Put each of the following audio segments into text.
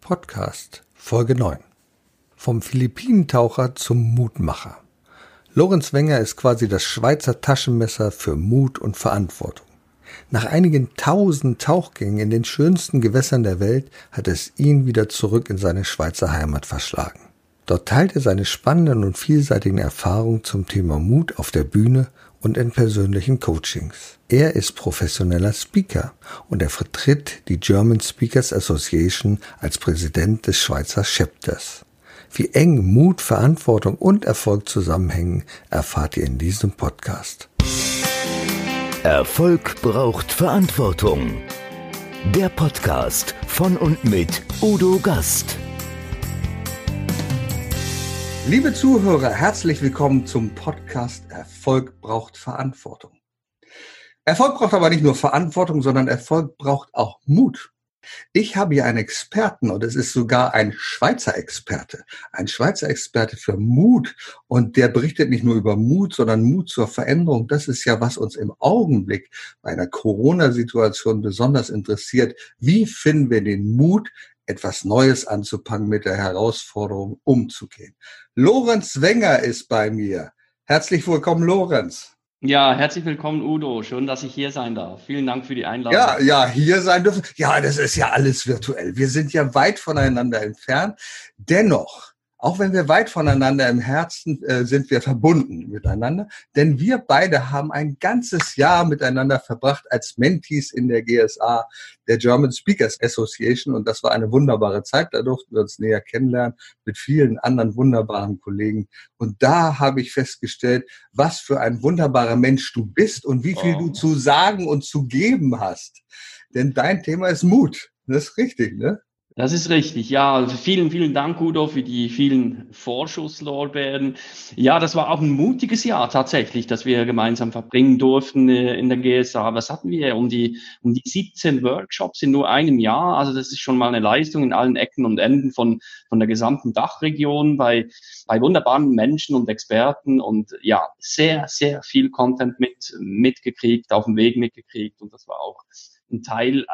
Podcast Folge 9. Vom Philippinentaucher zum Mutmacher. Lorenz Wenger ist quasi das Schweizer Taschenmesser für Mut und Verantwortung. Nach einigen tausend Tauchgängen in den schönsten Gewässern der Welt hat es ihn wieder zurück in seine Schweizer Heimat verschlagen. Dort teilt er seine spannenden und vielseitigen Erfahrungen zum Thema Mut auf der Bühne und in persönlichen Coachings. Er ist professioneller Speaker und er vertritt die German Speakers Association als Präsident des Schweizer Chapters. Wie eng Mut, Verantwortung und Erfolg zusammenhängen, erfahrt ihr in diesem Podcast. Erfolg braucht Verantwortung. Der Podcast von und mit Udo Gast. Liebe Zuhörer, herzlich willkommen zum Podcast Erfolg braucht Verantwortung. Erfolg braucht aber nicht nur Verantwortung, sondern Erfolg braucht auch Mut. Ich habe hier einen Experten und es ist sogar ein Schweizer Experte, ein Schweizer Experte für Mut und der berichtet nicht nur über Mut, sondern Mut zur Veränderung. Das ist ja, was uns im Augenblick bei einer Corona-Situation besonders interessiert. Wie finden wir den Mut, etwas Neues anzupacken, mit der Herausforderung umzugehen. Lorenz Wenger ist bei mir. Herzlich willkommen, Lorenz. Ja, herzlich willkommen, Udo. Schön, dass ich hier sein darf. Vielen Dank für die Einladung. Ja, ja, hier sein dürfen. Ja, das ist ja alles virtuell. Wir sind ja weit voneinander entfernt. Dennoch auch wenn wir weit voneinander im Herzen äh, sind, wir verbunden miteinander. Denn wir beide haben ein ganzes Jahr miteinander verbracht als Mentees in der GSA, der German Speakers Association. Und das war eine wunderbare Zeit. Da durften wir uns näher kennenlernen mit vielen anderen wunderbaren Kollegen. Und da habe ich festgestellt, was für ein wunderbarer Mensch du bist und wie viel oh. du zu sagen und zu geben hast. Denn dein Thema ist Mut. Das ist richtig, ne? Das ist richtig, ja. Also vielen, vielen Dank, Udo, für die vielen Vorschusslorbeeren. Ja, das war auch ein mutiges Jahr tatsächlich, dass wir gemeinsam verbringen durften äh, in der GSA. Was hatten wir? Um die, um die 17 Workshops in nur einem Jahr. Also das ist schon mal eine Leistung in allen Ecken und Enden von, von der gesamten Dachregion bei, bei wunderbaren Menschen und Experten und ja, sehr, sehr viel Content mit, mitgekriegt, auf dem Weg mitgekriegt. Und das war auch ein Teil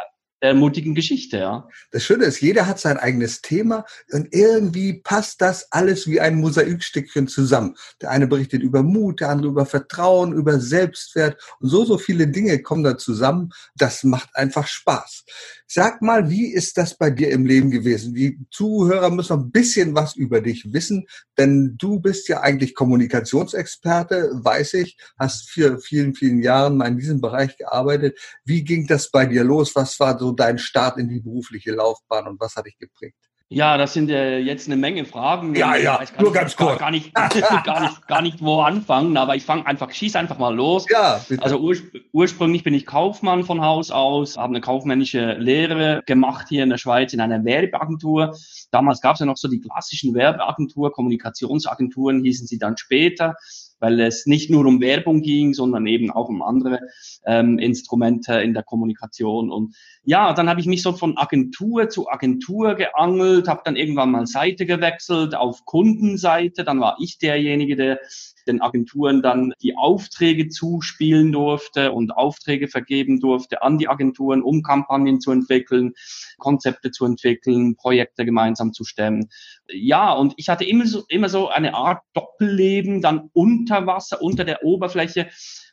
der mutigen Geschichte, ja. Das Schöne ist, jeder hat sein eigenes Thema und irgendwie passt das alles wie ein Mosaikstückchen zusammen. Der eine berichtet über Mut, der andere über Vertrauen, über Selbstwert und so, so viele Dinge kommen da zusammen. Das macht einfach Spaß. Sag mal, wie ist das bei dir im Leben gewesen? Die Zuhörer müssen ein bisschen was über dich wissen, denn du bist ja eigentlich Kommunikationsexperte, weiß ich, hast für vielen, vielen Jahren mal in diesem Bereich gearbeitet. Wie ging das bei dir los? Was war so dein Start in die berufliche Laufbahn und was hat dich geprägt? Ja, das sind äh, jetzt eine Menge Fragen. Ja, ja, nur ganz kurz. Gar, nicht, gar, nicht, gar nicht wo anfangen, aber ich fange einfach, schieß einfach mal los. Ja, bitte. Also urspr ursprünglich bin ich Kaufmann von Haus aus, habe eine kaufmännische Lehre gemacht hier in der Schweiz in einer Werbeagentur. Damals gab es ja noch so die klassischen Werbeagentur, Kommunikationsagenturen hießen sie dann später weil es nicht nur um Werbung ging, sondern eben auch um andere ähm, Instrumente in der Kommunikation. Und ja, dann habe ich mich so von Agentur zu Agentur geangelt, habe dann irgendwann mal Seite gewechselt auf Kundenseite. Dann war ich derjenige, der den Agenturen dann die Aufträge zuspielen durfte und Aufträge vergeben durfte an die Agenturen, um Kampagnen zu entwickeln, Konzepte zu entwickeln, Projekte gemeinsam zu stemmen. Ja, und ich hatte immer so, immer so eine Art Doppelleben dann unter Wasser, unter der Oberfläche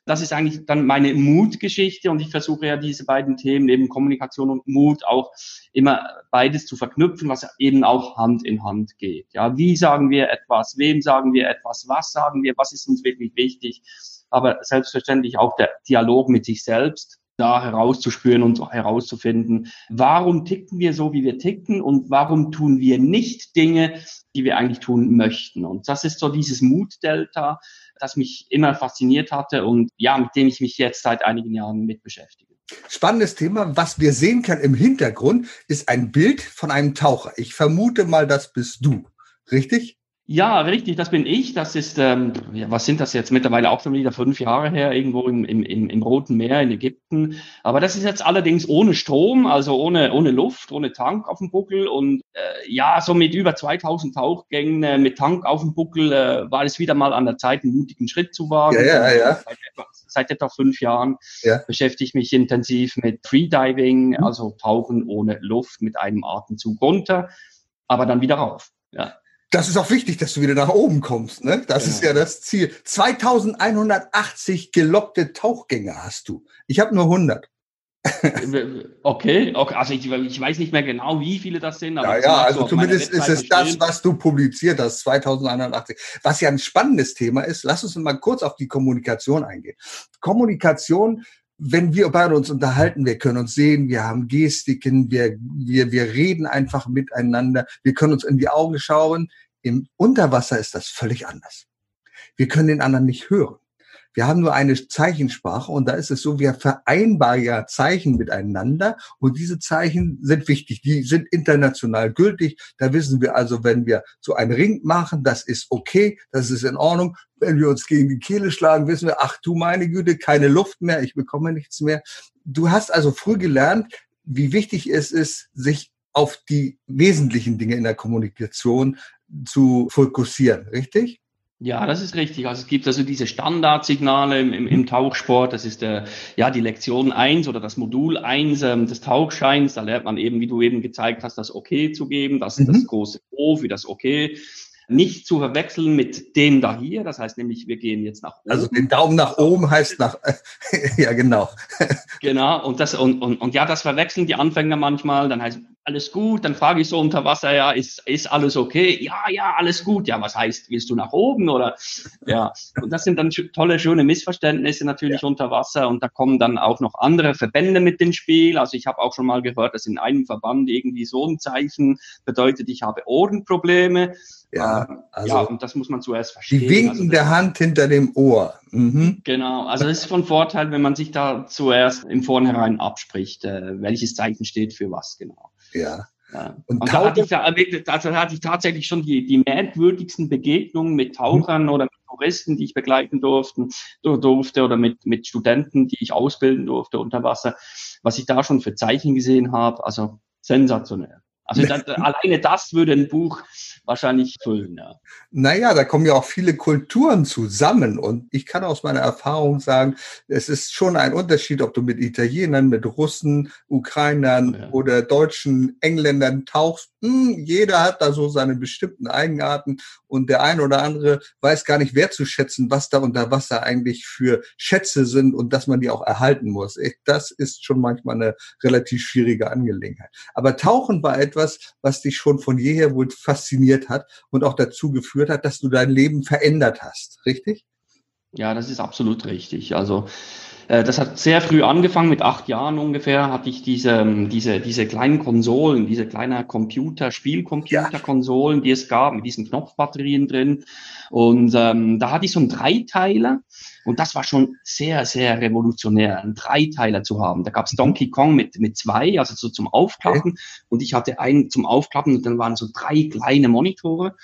das ist eigentlich dann meine Mutgeschichte und ich versuche ja diese beiden Themen, eben Kommunikation und Mut, auch immer beides zu verknüpfen, was eben auch Hand in Hand geht. Ja, wie sagen wir etwas? Wem sagen wir etwas? Was sagen wir? Was ist uns wirklich wichtig? Aber selbstverständlich auch der Dialog mit sich selbst da herauszuspüren und herauszufinden, warum ticken wir so, wie wir ticken und warum tun wir nicht Dinge, die wir eigentlich tun möchten. Und das ist so dieses Mutdelta, das mich immer fasziniert hatte und ja, mit dem ich mich jetzt seit einigen Jahren mit beschäftige. Spannendes Thema. Was wir sehen können im Hintergrund ist ein Bild von einem Taucher. Ich vermute mal, das bist du. Richtig? Ja, richtig, das bin ich. Das ist, ähm, ja, was sind das jetzt mittlerweile auch schon wieder fünf Jahre her, irgendwo im, im, im, Roten Meer in Ägypten. Aber das ist jetzt allerdings ohne Strom, also ohne, ohne Luft, ohne Tank auf dem Buckel. Und äh, ja, so mit über 2000 Tauchgängen äh, mit Tank auf dem Buckel äh, war es wieder mal an der Zeit, einen mutigen Schritt zu wagen. Ja, ja, ja. Seit, etwa, seit etwa fünf Jahren ja. beschäftige ich mich intensiv mit Freediving, mhm. also Tauchen ohne Luft mit einem Atemzug runter, aber dann wieder rauf. Ja. Das ist auch wichtig, dass du wieder nach oben kommst. Ne? Das genau. ist ja das Ziel. 2180 gelockte Tauchgänge hast du. Ich habe nur 100. okay, okay, also ich, ich, weiß nicht mehr genau, wie viele das sind. Aber ja, ja also zumindest ist es das, was du publiziert hast, 2180. Was ja ein spannendes Thema ist, lass uns mal kurz auf die Kommunikation eingehen. Kommunikation wenn wir beide uns unterhalten, wir können uns sehen, wir haben Gestiken, wir, wir, wir reden einfach miteinander, wir können uns in die Augen schauen. Im Unterwasser ist das völlig anders. Wir können den anderen nicht hören. Wir haben nur eine Zeichensprache und da ist es so, wir vereinbaren ja Zeichen miteinander und diese Zeichen sind wichtig, die sind international gültig. Da wissen wir also, wenn wir so einen Ring machen, das ist okay, das ist in Ordnung. Wenn wir uns gegen die Kehle schlagen, wissen wir, ach du meine Güte, keine Luft mehr, ich bekomme nichts mehr. Du hast also früh gelernt, wie wichtig es ist, sich auf die wesentlichen Dinge in der Kommunikation zu fokussieren, richtig? Ja, das ist richtig. Also es gibt also diese Standardsignale im, im, im Tauchsport. Das ist der, ja, die Lektion eins oder das Modul eins ähm, des Tauchscheins. Da lernt man eben, wie du eben gezeigt hast, das Okay zu geben, das, mhm. das große O für das Okay. Nicht zu verwechseln mit dem da hier. Das heißt nämlich, wir gehen jetzt nach oben. Also den Daumen nach oben heißt nach, ja, genau. genau. Und das, und, und, und ja, das verwechseln die Anfänger manchmal. Dann heißt alles gut. Dann frage ich so unter Wasser, ja, ist, ist alles okay? Ja, ja, alles gut. Ja, was heißt, willst du nach oben oder? Ja, und das sind dann tolle, schöne Missverständnisse natürlich ja. unter Wasser und da kommen dann auch noch andere Verbände mit ins Spiel. Also ich habe auch schon mal gehört, dass in einem Verband irgendwie so ein Zeichen bedeutet, ich habe Ohrenprobleme. Ja, ähm, also ja, und das muss man zuerst verstehen. Die winken also der Hand hinter dem Ohr. Mhm. Genau, also das ist von Vorteil, wenn man sich da zuerst im Vornherein abspricht, äh, welches Zeichen steht für was genau. Ja. ja. Und, und da hatte ich, da, also hatte ich tatsächlich schon die, die merkwürdigsten Begegnungen mit Tauchern mhm. oder mit Touristen, die ich begleiten durften, durfte oder mit, mit Studenten, die ich ausbilden durfte unter Wasser, was ich da schon für Zeichen gesehen habe, also sensationell. Also das, alleine das würde ein Buch wahrscheinlich füllen. Ja. Naja, da kommen ja auch viele Kulturen zusammen und ich kann aus meiner Erfahrung sagen, es ist schon ein Unterschied, ob du mit Italienern, mit Russen, Ukrainern ja. oder Deutschen, Engländern tauchst. Hm, jeder hat da so seine bestimmten Eigenarten und der eine oder andere weiß gar nicht wertzuschätzen, was da unter Wasser eigentlich für Schätze sind und dass man die auch erhalten muss. Das ist schon manchmal eine relativ schwierige Angelegenheit. Aber Tauchen war etwas, was dich schon von jeher wohl fasziniert hat und auch dazu geführt hat, dass du dein Leben verändert hast, richtig? Ja, das ist absolut richtig. Also äh, das hat sehr früh angefangen, mit acht Jahren ungefähr hatte ich diese, ähm, diese, diese kleinen Konsolen, diese kleinen Computer, Spielcomputer-Konsolen, die es gab, mit diesen Knopfbatterien drin. Und ähm, da hatte ich so einen Dreiteiler und das war schon sehr, sehr revolutionär, einen Dreiteiler zu haben. Da gab es. Donkey Kong mit, mit zwei, also so zum Aufklappen okay. und ich hatte einen zum Aufklappen und dann waren so drei kleine Monitore.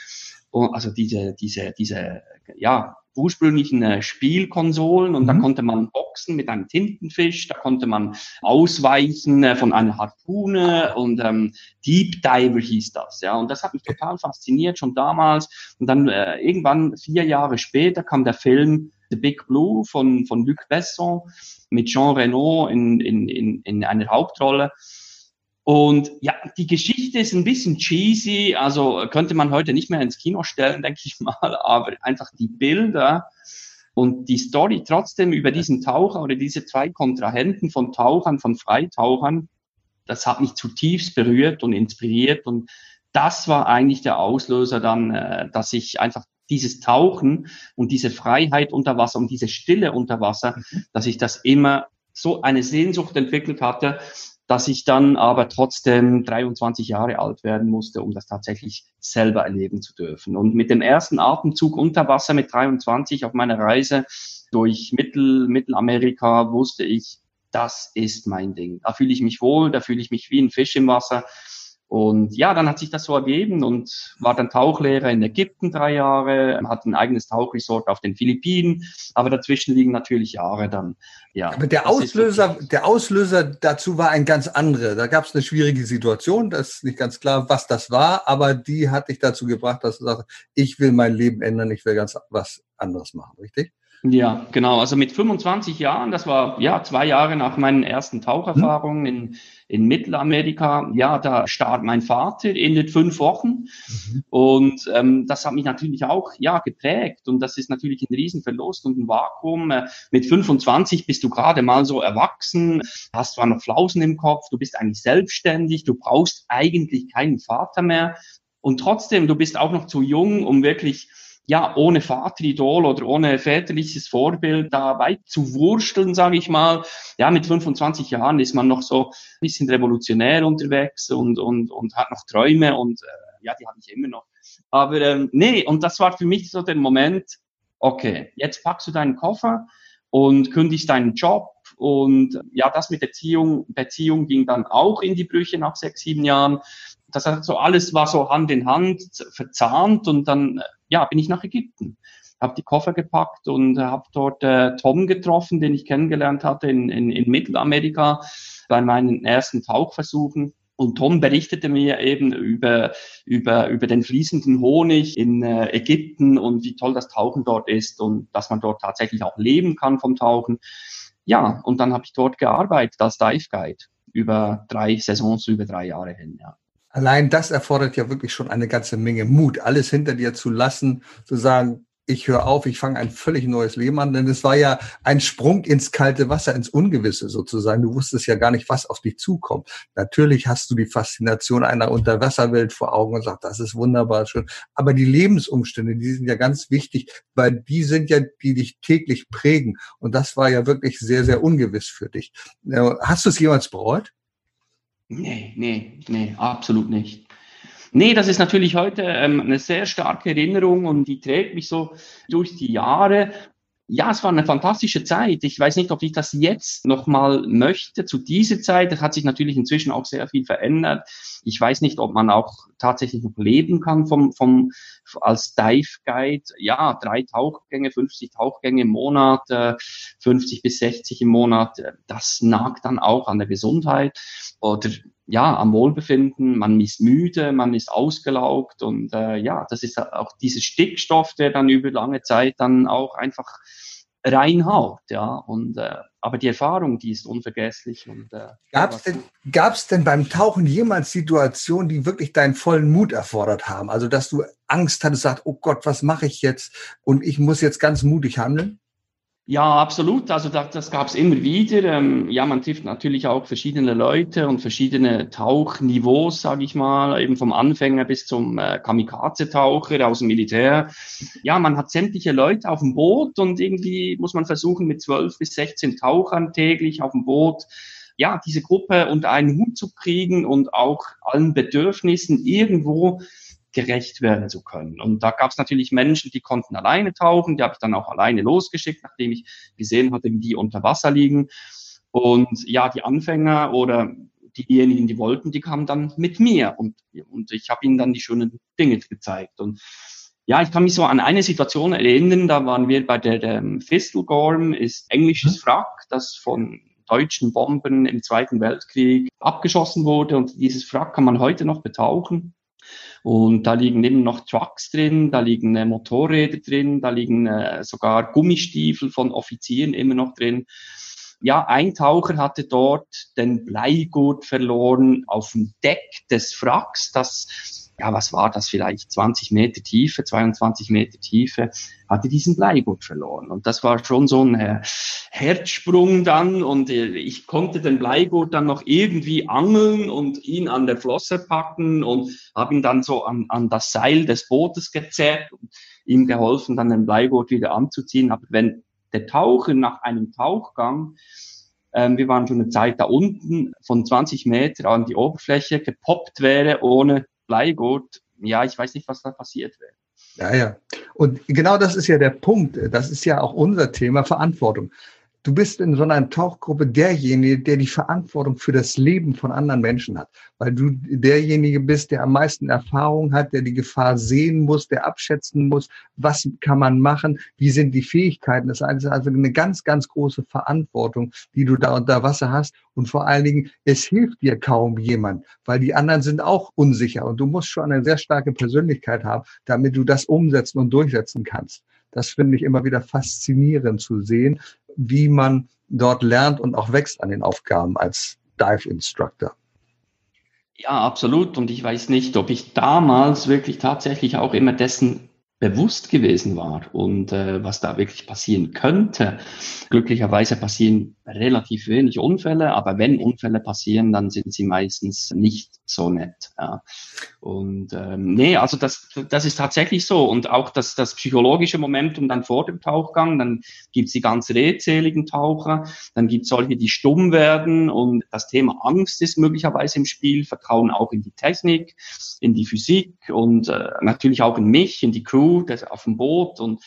Und also diese, diese, diese, ja, ursprünglichen äh, Spielkonsolen und mhm. da konnte man boxen mit einem Tintenfisch, da konnte man ausweichen äh, von einer Harpune und ähm, Deep Diver hieß das, ja. Und das hat mich total fasziniert schon damals. Und dann äh, irgendwann vier Jahre später kam der Film The Big Blue von von Luc Besson mit Jean Reno in in in, in einer Hauptrolle. Und ja, die Geschichte ist ein bisschen cheesy, also könnte man heute nicht mehr ins Kino stellen, denke ich mal, aber einfach die Bilder und die Story trotzdem über diesen Taucher oder diese zwei Kontrahenten von Tauchern, von Freitauchern, das hat mich zutiefst berührt und inspiriert und das war eigentlich der Auslöser dann, äh, dass ich einfach dieses Tauchen und diese Freiheit unter Wasser und diese Stille unter Wasser, mhm. dass ich das immer so eine Sehnsucht entwickelt hatte, dass ich dann aber trotzdem 23 Jahre alt werden musste, um das tatsächlich selber erleben zu dürfen. Und mit dem ersten Atemzug unter Wasser mit 23 auf meiner Reise durch Mittel, Mittelamerika wusste ich, das ist mein Ding. Da fühle ich mich wohl, da fühle ich mich wie ein Fisch im Wasser. Und ja, dann hat sich das so ergeben und war dann Tauchlehrer in Ägypten drei Jahre, hat ein eigenes Tauchresort auf den Philippinen, aber dazwischen liegen natürlich Jahre dann. Ja, aber der Auslöser, der Auslöser dazu war ein ganz anderer. Da gab es eine schwierige Situation, das ist nicht ganz klar, was das war, aber die hat dich dazu gebracht, dass du sagst, ich will mein Leben ändern, ich will ganz was anderes machen, richtig? Ja, genau. Also mit 25 Jahren, das war ja zwei Jahre nach meinen ersten Taucherfahrungen in, in Mittelamerika. Ja, da starb mein Vater in den fünf Wochen. Mhm. Und ähm, das hat mich natürlich auch ja geprägt. Und das ist natürlich ein Riesenverlust und ein Vakuum. Äh, mit 25 bist du gerade mal so erwachsen, hast zwar noch Flausen im Kopf, du bist eigentlich selbstständig, du brauchst eigentlich keinen Vater mehr. Und trotzdem, du bist auch noch zu jung, um wirklich ja, ohne Vateridol oder ohne väterliches Vorbild da weit zu wursteln, sage ich mal. Ja, mit 25 Jahren ist man noch so ein bisschen revolutionär unterwegs und, und, und hat noch Träume und äh, ja, die habe ich immer noch. Aber ähm, nee, und das war für mich so der Moment, okay, jetzt packst du deinen Koffer und kündigst deinen Job und ja, das mit Beziehung, Beziehung ging dann auch in die Brüche nach sechs, sieben Jahren. Das heißt, so alles war so Hand in Hand verzahnt und dann ja, bin ich nach Ägypten. Habe die Koffer gepackt und habe dort äh, Tom getroffen, den ich kennengelernt hatte in, in, in Mittelamerika bei meinen ersten Tauchversuchen. Und Tom berichtete mir eben über, über, über den fließenden Honig in äh, Ägypten und wie toll das Tauchen dort ist und dass man dort tatsächlich auch leben kann vom Tauchen. Ja, und dann habe ich dort gearbeitet als Dive Guide über drei Saisons, über drei Jahre hin. Ja. Allein das erfordert ja wirklich schon eine ganze Menge Mut, alles hinter dir zu lassen, zu sagen, ich höre auf, ich fange ein völlig neues Leben an, denn es war ja ein Sprung ins kalte Wasser, ins Ungewisse sozusagen. Du wusstest ja gar nicht, was auf dich zukommt. Natürlich hast du die Faszination einer Unterwasserwelt vor Augen und sagst, das ist wunderbar schön. Aber die Lebensumstände, die sind ja ganz wichtig, weil die sind ja, die dich täglich prägen. Und das war ja wirklich sehr, sehr ungewiss für dich. Hast du es jemals bereut? Nee, nee, nee, absolut nicht. Nee, das ist natürlich heute ähm, eine sehr starke Erinnerung und die trägt mich so durch die Jahre ja, es war eine fantastische Zeit. Ich weiß nicht, ob ich das jetzt nochmal möchte. Zu dieser Zeit, das hat sich natürlich inzwischen auch sehr viel verändert. Ich weiß nicht, ob man auch tatsächlich noch leben kann vom, vom, als Dive Guide. Ja, drei Tauchgänge, 50 Tauchgänge im Monat, äh, 50 bis 60 im Monat. Das nagt dann auch an der Gesundheit oder ja, am Wohlbefinden, man ist müde, man ist ausgelaugt und äh, ja, das ist auch dieser Stickstoff, der dann über lange Zeit dann auch einfach reinhaut, ja. Und äh, aber die Erfahrung, die ist unvergesslich. Und äh, gab es denn, gab's denn beim Tauchen jemals Situationen, die wirklich deinen vollen Mut erfordert haben? Also dass du Angst hattest, sagst, oh Gott, was mache ich jetzt? Und ich muss jetzt ganz mutig handeln? Ja, absolut. Also das, das gab es immer wieder. Ähm, ja, man trifft natürlich auch verschiedene Leute und verschiedene Tauchniveaus, sage ich mal, eben vom Anfänger bis zum äh, Kamikaze-Taucher aus dem Militär. Ja, man hat sämtliche Leute auf dem Boot und irgendwie muss man versuchen, mit zwölf bis sechzehn Tauchern täglich auf dem Boot ja, diese Gruppe unter einen Hut zu kriegen und auch allen Bedürfnissen irgendwo gerecht werden zu können. Und da gab es natürlich Menschen, die konnten alleine tauchen, die habe ich dann auch alleine losgeschickt, nachdem ich gesehen hatte, wie die unter Wasser liegen. Und ja, die Anfänger oder diejenigen, die wollten, die kamen dann mit mir und, und ich habe ihnen dann die schönen Dinge gezeigt. Und ja, ich kann mich so an eine Situation erinnern, da waren wir bei der, der Fistelgorm, ist englisches mhm. Wrack, das von deutschen Bomben im Zweiten Weltkrieg abgeschossen wurde und dieses Wrack kann man heute noch betauchen. Und da liegen eben noch Trucks drin, da liegen äh, Motorräder drin, da liegen äh, sogar Gummistiefel von Offizieren immer noch drin. Ja, ein Taucher hatte dort den Bleigurt verloren auf dem Deck des Wracks, das ja, was war das vielleicht, 20 Meter Tiefe, 22 Meter Tiefe, hatte diesen Bleigurt verloren. Und das war schon so ein äh, Herzsprung dann und äh, ich konnte den Bleigurt dann noch irgendwie angeln und ihn an der Flosse packen und habe ihn dann so an, an das Seil des Bootes gezerrt und ihm geholfen, dann den Bleigurt wieder anzuziehen. Aber wenn der Taucher nach einem Tauchgang ähm, wir waren schon eine Zeit da unten von 20 Meter an die Oberfläche gepoppt wäre, ohne Bleigut, ja, ich weiß nicht, was da passiert wäre. Ja, ja. Und genau das ist ja der Punkt. Das ist ja auch unser Thema Verantwortung. Du bist in so einer Tauchgruppe derjenige, der die Verantwortung für das Leben von anderen Menschen hat, weil du derjenige bist, der am meisten Erfahrung hat, der die Gefahr sehen muss, der abschätzen muss, was kann man machen, wie sind die Fähigkeiten. Das ist also eine ganz, ganz große Verantwortung, die du da unter Wasser hast. Und vor allen Dingen, es hilft dir kaum jemand, weil die anderen sind auch unsicher. Und du musst schon eine sehr starke Persönlichkeit haben, damit du das umsetzen und durchsetzen kannst. Das finde ich immer wieder faszinierend zu sehen, wie man dort lernt und auch wächst an den Aufgaben als Dive Instructor. Ja, absolut. Und ich weiß nicht, ob ich damals wirklich tatsächlich auch immer dessen bewusst gewesen war und äh, was da wirklich passieren könnte. Glücklicherweise passieren relativ wenig Unfälle, aber wenn Unfälle passieren, dann sind sie meistens nicht so nett. Ja. Und ähm, nee, also das, das ist tatsächlich so. Und auch das, das psychologische Momentum dann vor dem Tauchgang, dann gibt's die ganz redseligen Taucher, dann gibt's solche, die stumm werden und das Thema Angst ist möglicherweise im Spiel, Vertrauen auch in die Technik, in die Physik und äh, natürlich auch in mich, in die Crew das auf dem Boot und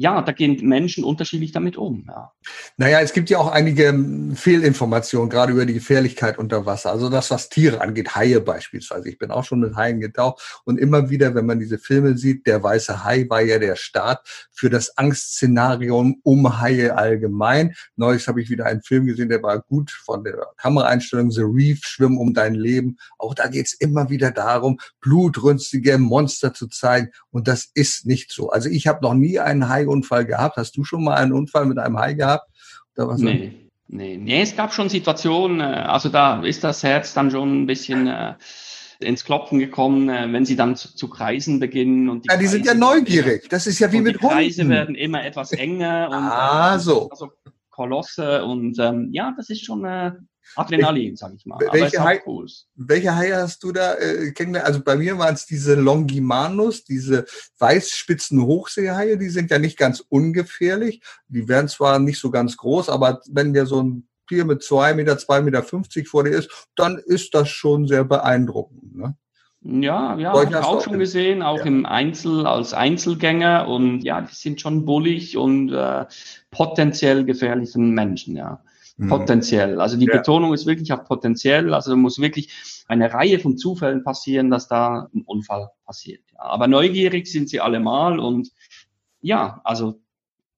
ja, da gehen Menschen unterschiedlich damit um. Ja. Naja, es gibt ja auch einige ähm, Fehlinformationen, gerade über die Gefährlichkeit unter Wasser. Also das, was Tiere angeht, Haie beispielsweise. Ich bin auch schon mit Haien getaucht und immer wieder, wenn man diese Filme sieht, der weiße Hai war ja der Start für das Angstszenario um Haie allgemein. Neulich habe ich wieder einen Film gesehen, der war gut von der Kameraeinstellung The Reef, Schwimmen um dein Leben. Auch da geht es immer wieder darum, blutrünstige Monster zu zeigen und das ist nicht so. Also ich habe noch nie einen Hai Unfall gehabt? Hast du schon mal einen Unfall mit einem Hai gehabt? Oder was nee, nee, nee, es gab schon Situationen, äh, also da ist das Herz dann schon ein bisschen äh, ins Klopfen gekommen, äh, wenn sie dann zu, zu kreisen beginnen. Und die ja, die Kreise sind ja neugierig. Das ist ja wie mit die Hunden. Die Kreise werden immer etwas enger. Und, ah, so. Also Kolosse und ähm, ja, das ist schon äh, Adrenalin, sag ich mal. Welche, Hai, welche Haie hast du da äh, kennengelernt? Also bei mir waren es diese Longimanus, diese weißspitzen Hochseehaie, die sind ja nicht ganz ungefährlich. Die werden zwar nicht so ganz groß, aber wenn der so ein Tier mit zwei Meter, zwei Meter fünfzig vor dir ist, dann ist das schon sehr beeindruckend. Ne? Ja, ja, habe ich auch schon gesehen, auch ja. im Einzel, als Einzelgänger und ja, die sind schon bullig und äh, potenziell gefährlichen Menschen, ja. Mhm. Potenziell. Also die ja. Betonung ist wirklich auf potenziell. Also muss wirklich eine Reihe von Zufällen passieren, dass da ein Unfall passiert. Ja. Aber neugierig sind sie allemal und ja, also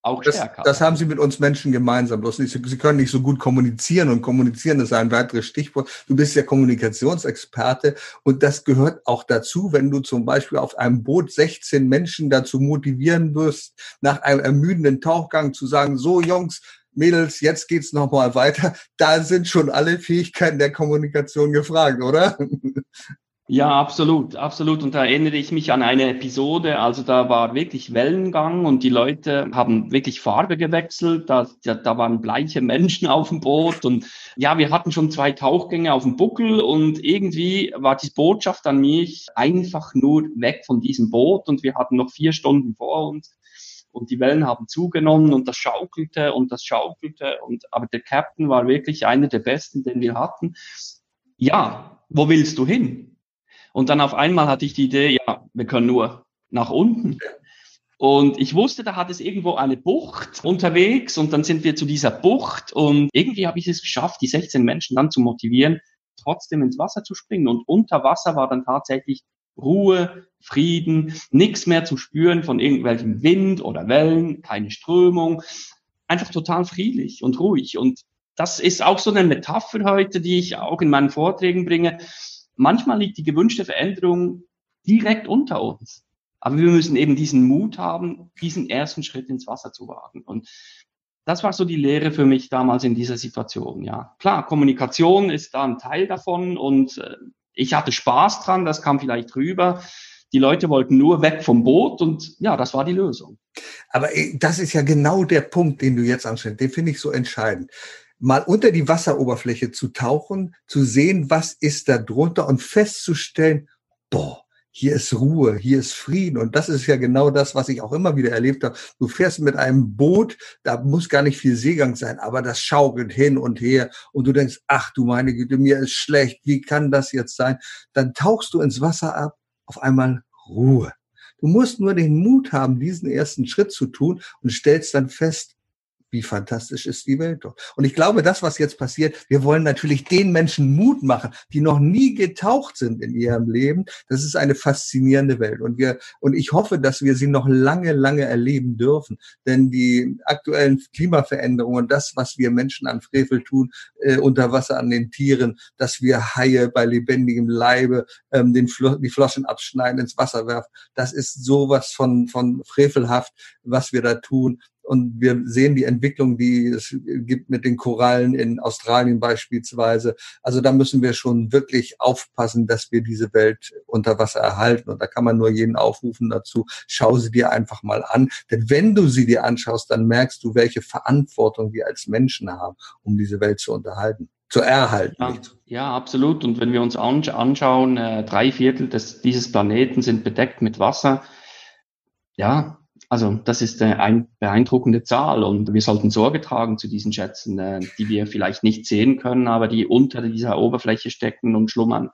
auch das, stärker. Das haben sie mit uns Menschen gemeinsam. Bloß nicht, sie können nicht so gut kommunizieren und kommunizieren ist ein weiteres Stichwort. Du bist ja Kommunikationsexperte und das gehört auch dazu, wenn du zum Beispiel auf einem Boot 16 Menschen dazu motivieren wirst, nach einem ermüdenden Tauchgang zu sagen, so Jungs, Mädels, jetzt geht's nochmal weiter. Da sind schon alle Fähigkeiten der Kommunikation gefragt, oder? Ja, absolut, absolut. Und da erinnere ich mich an eine Episode, also da war wirklich Wellengang und die Leute haben wirklich Farbe gewechselt. Da, da, waren bleiche Menschen auf dem Boot und ja, wir hatten schon zwei Tauchgänge auf dem Buckel und irgendwie war die Botschaft an mich einfach nur weg von diesem Boot und wir hatten noch vier Stunden vor uns und die Wellen haben zugenommen und das schaukelte und das schaukelte und aber der Captain war wirklich einer der besten, den wir hatten. Ja, wo willst du hin? Und dann auf einmal hatte ich die Idee, ja, wir können nur nach unten. Und ich wusste, da hat es irgendwo eine Bucht unterwegs und dann sind wir zu dieser Bucht und irgendwie habe ich es geschafft, die 16 Menschen dann zu motivieren, trotzdem ins Wasser zu springen. Und unter Wasser war dann tatsächlich Ruhe, Frieden, nichts mehr zu spüren von irgendwelchem Wind oder Wellen, keine Strömung, einfach total friedlich und ruhig. Und das ist auch so eine Metapher heute, die ich auch in meinen Vorträgen bringe. Manchmal liegt die gewünschte Veränderung direkt unter uns. Aber wir müssen eben diesen Mut haben, diesen ersten Schritt ins Wasser zu wagen. Und das war so die Lehre für mich damals in dieser Situation, ja. Klar, Kommunikation ist da ein Teil davon und äh, ich hatte Spaß dran, das kam vielleicht rüber. Die Leute wollten nur weg vom Boot und ja, das war die Lösung. Aber äh, das ist ja genau der Punkt, den du jetzt ansprichst. Den finde ich so entscheidend. Mal unter die Wasseroberfläche zu tauchen, zu sehen, was ist da drunter und festzustellen, boah, hier ist Ruhe, hier ist Frieden. Und das ist ja genau das, was ich auch immer wieder erlebt habe. Du fährst mit einem Boot, da muss gar nicht viel Seegang sein, aber das schaukelt hin und her. Und du denkst, ach du meine Güte, mir ist schlecht, wie kann das jetzt sein? Dann tauchst du ins Wasser ab, auf einmal Ruhe. Du musst nur den Mut haben, diesen ersten Schritt zu tun und stellst dann fest, wie fantastisch ist die Welt doch. Und ich glaube, das, was jetzt passiert, wir wollen natürlich den Menschen Mut machen, die noch nie getaucht sind in ihrem Leben. Das ist eine faszinierende Welt. Und wir, und ich hoffe, dass wir sie noch lange, lange erleben dürfen. Denn die aktuellen Klimaveränderungen, das, was wir Menschen an Frevel tun, äh, unter Wasser an den Tieren, dass wir Haie bei lebendigem Leibe ähm, den Flo die Flossen abschneiden, ins Wasser werfen, das ist sowas von, von frevelhaft, was wir da tun. Und wir sehen die Entwicklung, die es gibt mit den Korallen in Australien beispielsweise. Also da müssen wir schon wirklich aufpassen, dass wir diese Welt unter Wasser erhalten. Und da kann man nur jeden aufrufen dazu, schau sie dir einfach mal an. Denn wenn du sie dir anschaust, dann merkst du, welche Verantwortung wir als Menschen haben, um diese Welt zu unterhalten zu erhalten. Ja, ja, absolut. Und wenn wir uns anschauen, äh, drei Viertel des, dieses Planeten sind bedeckt mit Wasser. Ja, also das ist äh, eine beeindruckende Zahl und wir sollten Sorge tragen zu diesen Schätzen, äh, die wir vielleicht nicht sehen können, aber die unter dieser Oberfläche stecken und schlummern.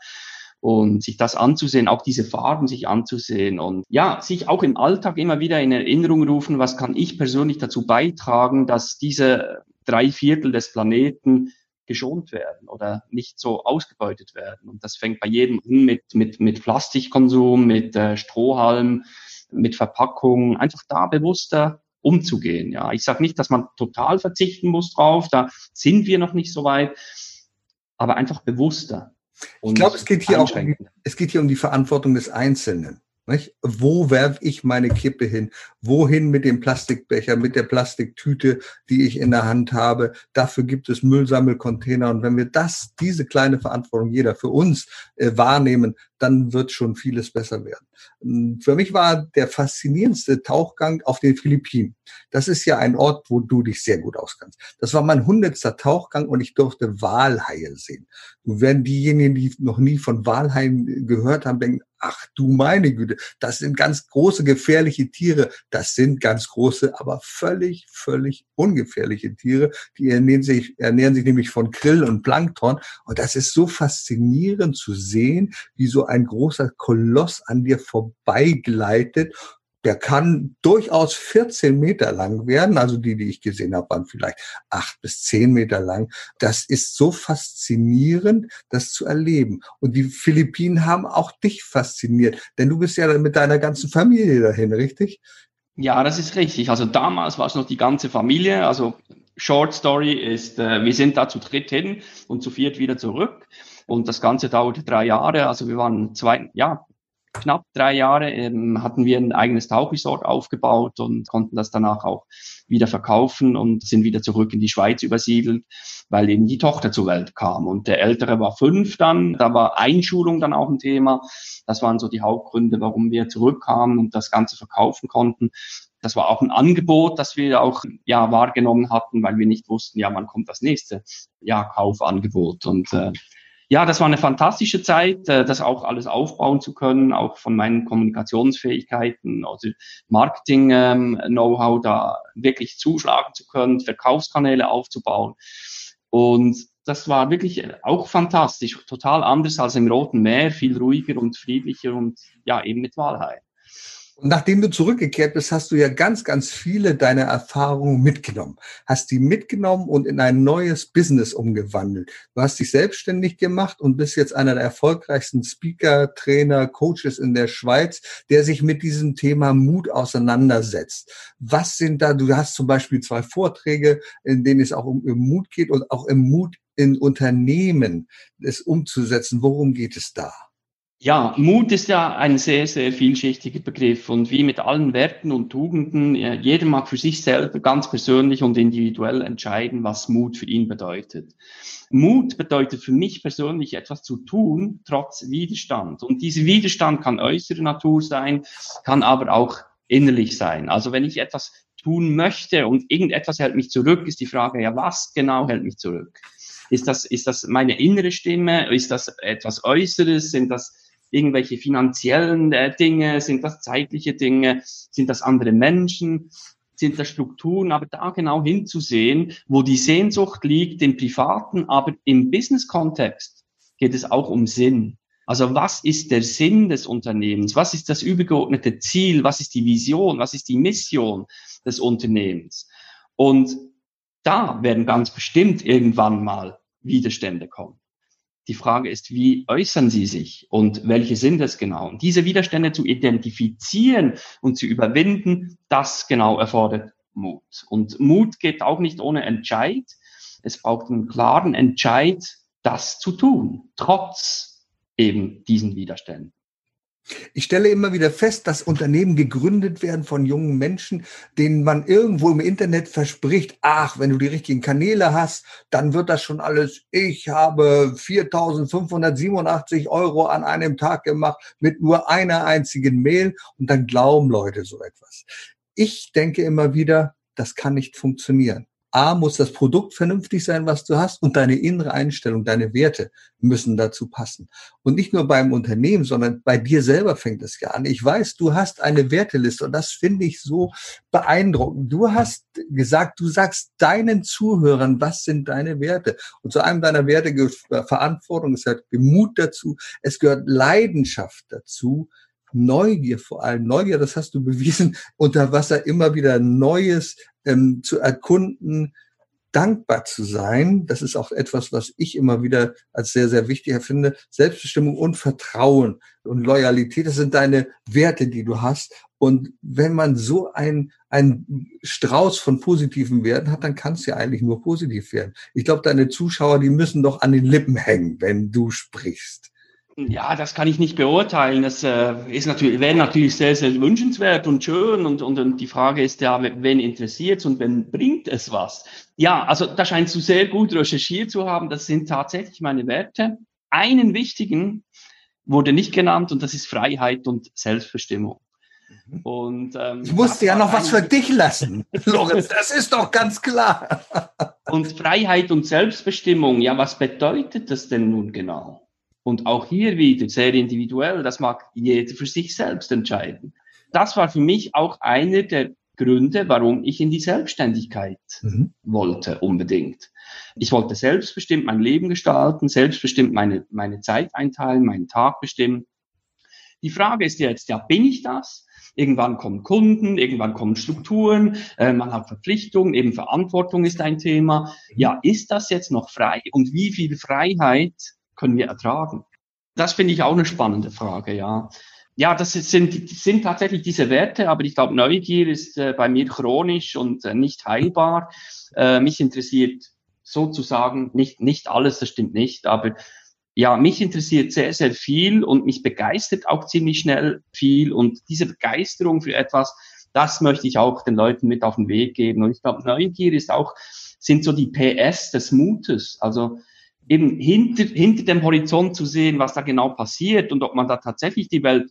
Und sich das anzusehen, auch diese Farben sich anzusehen und ja, sich auch im Alltag immer wieder in Erinnerung rufen, was kann ich persönlich dazu beitragen, dass diese drei Viertel des Planeten geschont werden oder nicht so ausgebeutet werden. Und das fängt bei jedem an mit, mit, mit Plastikkonsum, mit äh, Strohhalm, mit Verpackungen, einfach da bewusster umzugehen. Ja, ich sage nicht, dass man total verzichten muss drauf, da sind wir noch nicht so weit, aber einfach bewusster. Ich glaube, es geht hier auch um, es geht hier um die Verantwortung des Einzelnen. Nicht? Wo werfe ich meine Kippe hin? Wohin mit dem Plastikbecher, mit der Plastiktüte, die ich in der Hand habe? Dafür gibt es Müllsammelcontainer. Und wenn wir das, diese kleine Verantwortung jeder für uns äh, wahrnehmen, dann wird schon vieles besser werden. Ähm, für mich war der faszinierendste Tauchgang auf den Philippinen. Das ist ja ein Ort, wo du dich sehr gut auskannst. Das war mein hundertster Tauchgang und ich durfte Walhaie sehen. Und wenn diejenigen, die noch nie von Walhaien gehört haben, denken, ach du meine Güte, das sind ganz große, gefährliche Tiere. Das sind ganz große, aber völlig, völlig ungefährliche Tiere. Die ernähren sich, ernähren sich nämlich von Krill und Plankton. Und das ist so faszinierend zu sehen, wie so ein großer Koloss an dir vorbeigleitet der kann durchaus 14 Meter lang werden. Also die, die ich gesehen habe, waren vielleicht acht bis zehn Meter lang. Das ist so faszinierend, das zu erleben. Und die Philippinen haben auch dich fasziniert, denn du bist ja mit deiner ganzen Familie dahin, richtig? Ja, das ist richtig. Also damals war es noch die ganze Familie. Also Short Story ist, äh, wir sind da zu dritt hin und zu viert wieder zurück. Und das Ganze dauerte drei Jahre. Also wir waren zwei, ja, knapp drei Jahre ähm, hatten wir ein eigenes Tauchresort aufgebaut und konnten das danach auch wieder verkaufen und sind wieder zurück in die Schweiz übersiedelt, weil eben die Tochter zur Welt kam. Und der Ältere war fünf dann, da war Einschulung dann auch ein Thema. Das waren so die Hauptgründe, warum wir zurückkamen und das Ganze verkaufen konnten. Das war auch ein Angebot, das wir auch ja wahrgenommen hatten, weil wir nicht wussten, ja, wann kommt das nächste ja, Kaufangebot. Und äh, ja, das war eine fantastische Zeit, äh, das auch alles aufbauen zu können, auch von meinen Kommunikationsfähigkeiten, also Marketing-Know-how ähm, da wirklich zuschlagen zu können, Verkaufskanäle aufzubauen. Und das war wirklich auch fantastisch, total anders als im Roten Meer, viel ruhiger und friedlicher und ja, eben mit Wahlheit. Und nachdem du zurückgekehrt bist, hast du ja ganz, ganz viele deiner Erfahrungen mitgenommen. Hast die mitgenommen und in ein neues Business umgewandelt. Du hast dich selbstständig gemacht und bist jetzt einer der erfolgreichsten Speaker, Trainer, Coaches in der Schweiz, der sich mit diesem Thema Mut auseinandersetzt. Was sind da, du hast zum Beispiel zwei Vorträge, in denen es auch um, um Mut geht und auch im Mut in Unternehmen, es umzusetzen. Worum geht es da? Ja, Mut ist ja ein sehr, sehr vielschichtiger Begriff und wie mit allen Werten und Tugenden, jeder mag für sich selber ganz persönlich und individuell entscheiden, was Mut für ihn bedeutet. Mut bedeutet für mich persönlich etwas zu tun, trotz Widerstand. Und dieser Widerstand kann äußere Natur sein, kann aber auch innerlich sein. Also wenn ich etwas tun möchte und irgendetwas hält mich zurück, ist die Frage, ja, was genau hält mich zurück? Ist das, ist das meine innere Stimme? Ist das etwas Äußeres? Sind das irgendwelche finanziellen äh, Dinge, sind das zeitliche Dinge, sind das andere Menschen, sind das Strukturen, aber da genau hinzusehen, wo die Sehnsucht liegt, im privaten, aber im Business-Kontext geht es auch um Sinn. Also was ist der Sinn des Unternehmens? Was ist das übergeordnete Ziel? Was ist die Vision? Was ist die Mission des Unternehmens? Und da werden ganz bestimmt irgendwann mal Widerstände kommen. Die Frage ist, wie äußern sie sich und welche sind es genau? Und diese Widerstände zu identifizieren und zu überwinden, das genau erfordert Mut. Und Mut geht auch nicht ohne Entscheid. Es braucht einen klaren Entscheid, das zu tun, trotz eben diesen Widerständen. Ich stelle immer wieder fest, dass Unternehmen gegründet werden von jungen Menschen, denen man irgendwo im Internet verspricht, ach, wenn du die richtigen Kanäle hast, dann wird das schon alles. Ich habe 4.587 Euro an einem Tag gemacht mit nur einer einzigen Mail und dann glauben Leute so etwas. Ich denke immer wieder, das kann nicht funktionieren. A, muss das Produkt vernünftig sein, was du hast, und deine innere Einstellung, deine Werte müssen dazu passen. Und nicht nur beim Unternehmen, sondern bei dir selber fängt es ja an. Ich weiß, du hast eine Werteliste und das finde ich so beeindruckend. Du hast gesagt, du sagst deinen Zuhörern, was sind deine Werte? Und zu einem deiner Werte gehört Verantwortung, es gehört Mut dazu, es gehört Leidenschaft dazu, Neugier vor allem. Neugier, das hast du bewiesen, unter Wasser immer wieder Neues ähm, zu erkunden, dankbar zu sein. Das ist auch etwas, was ich immer wieder als sehr, sehr wichtig finde. Selbstbestimmung und Vertrauen und Loyalität, das sind deine Werte, die du hast. Und wenn man so ein, ein Strauß von positiven Werten hat, dann kann es ja eigentlich nur positiv werden. Ich glaube, deine Zuschauer, die müssen doch an den Lippen hängen, wenn du sprichst. Ja, das kann ich nicht beurteilen. Das äh, ist natürlich, wäre natürlich sehr, sehr wünschenswert und schön. Und, und, und die Frage ist ja, wen interessiert es und wen bringt es was? Ja, also da scheinst du sehr gut recherchiert zu haben. Das sind tatsächlich meine Werte. Einen wichtigen wurde nicht genannt und das ist Freiheit und Selbstbestimmung. Mhm. Und, ähm, ich musste ja noch was für dich lassen, Lorenz, das ist doch ganz klar. und Freiheit und Selbstbestimmung, ja, was bedeutet das denn nun genau? Und auch hier wieder sehr individuell, das mag jeder für sich selbst entscheiden. Das war für mich auch einer der Gründe, warum ich in die Selbstständigkeit mhm. wollte, unbedingt. Ich wollte selbstbestimmt mein Leben gestalten, selbstbestimmt meine, meine Zeit einteilen, meinen Tag bestimmen. Die Frage ist jetzt, ja, bin ich das? Irgendwann kommen Kunden, irgendwann kommen Strukturen, äh, man hat Verpflichtungen, eben Verantwortung ist ein Thema. Ja, ist das jetzt noch frei? Und wie viel Freiheit können wir ertragen? Das finde ich auch eine spannende Frage, ja. Ja, das sind, sind tatsächlich diese Werte, aber ich glaube, Neugier ist äh, bei mir chronisch und äh, nicht heilbar. Äh, mich interessiert sozusagen nicht, nicht alles, das stimmt nicht, aber ja, mich interessiert sehr, sehr viel und mich begeistert auch ziemlich schnell viel und diese Begeisterung für etwas, das möchte ich auch den Leuten mit auf den Weg geben. Und ich glaube, Neugier ist auch, sind so die PS des Mutes. Also eben hinter, hinter dem Horizont zu sehen, was da genau passiert und ob man da tatsächlich die Welt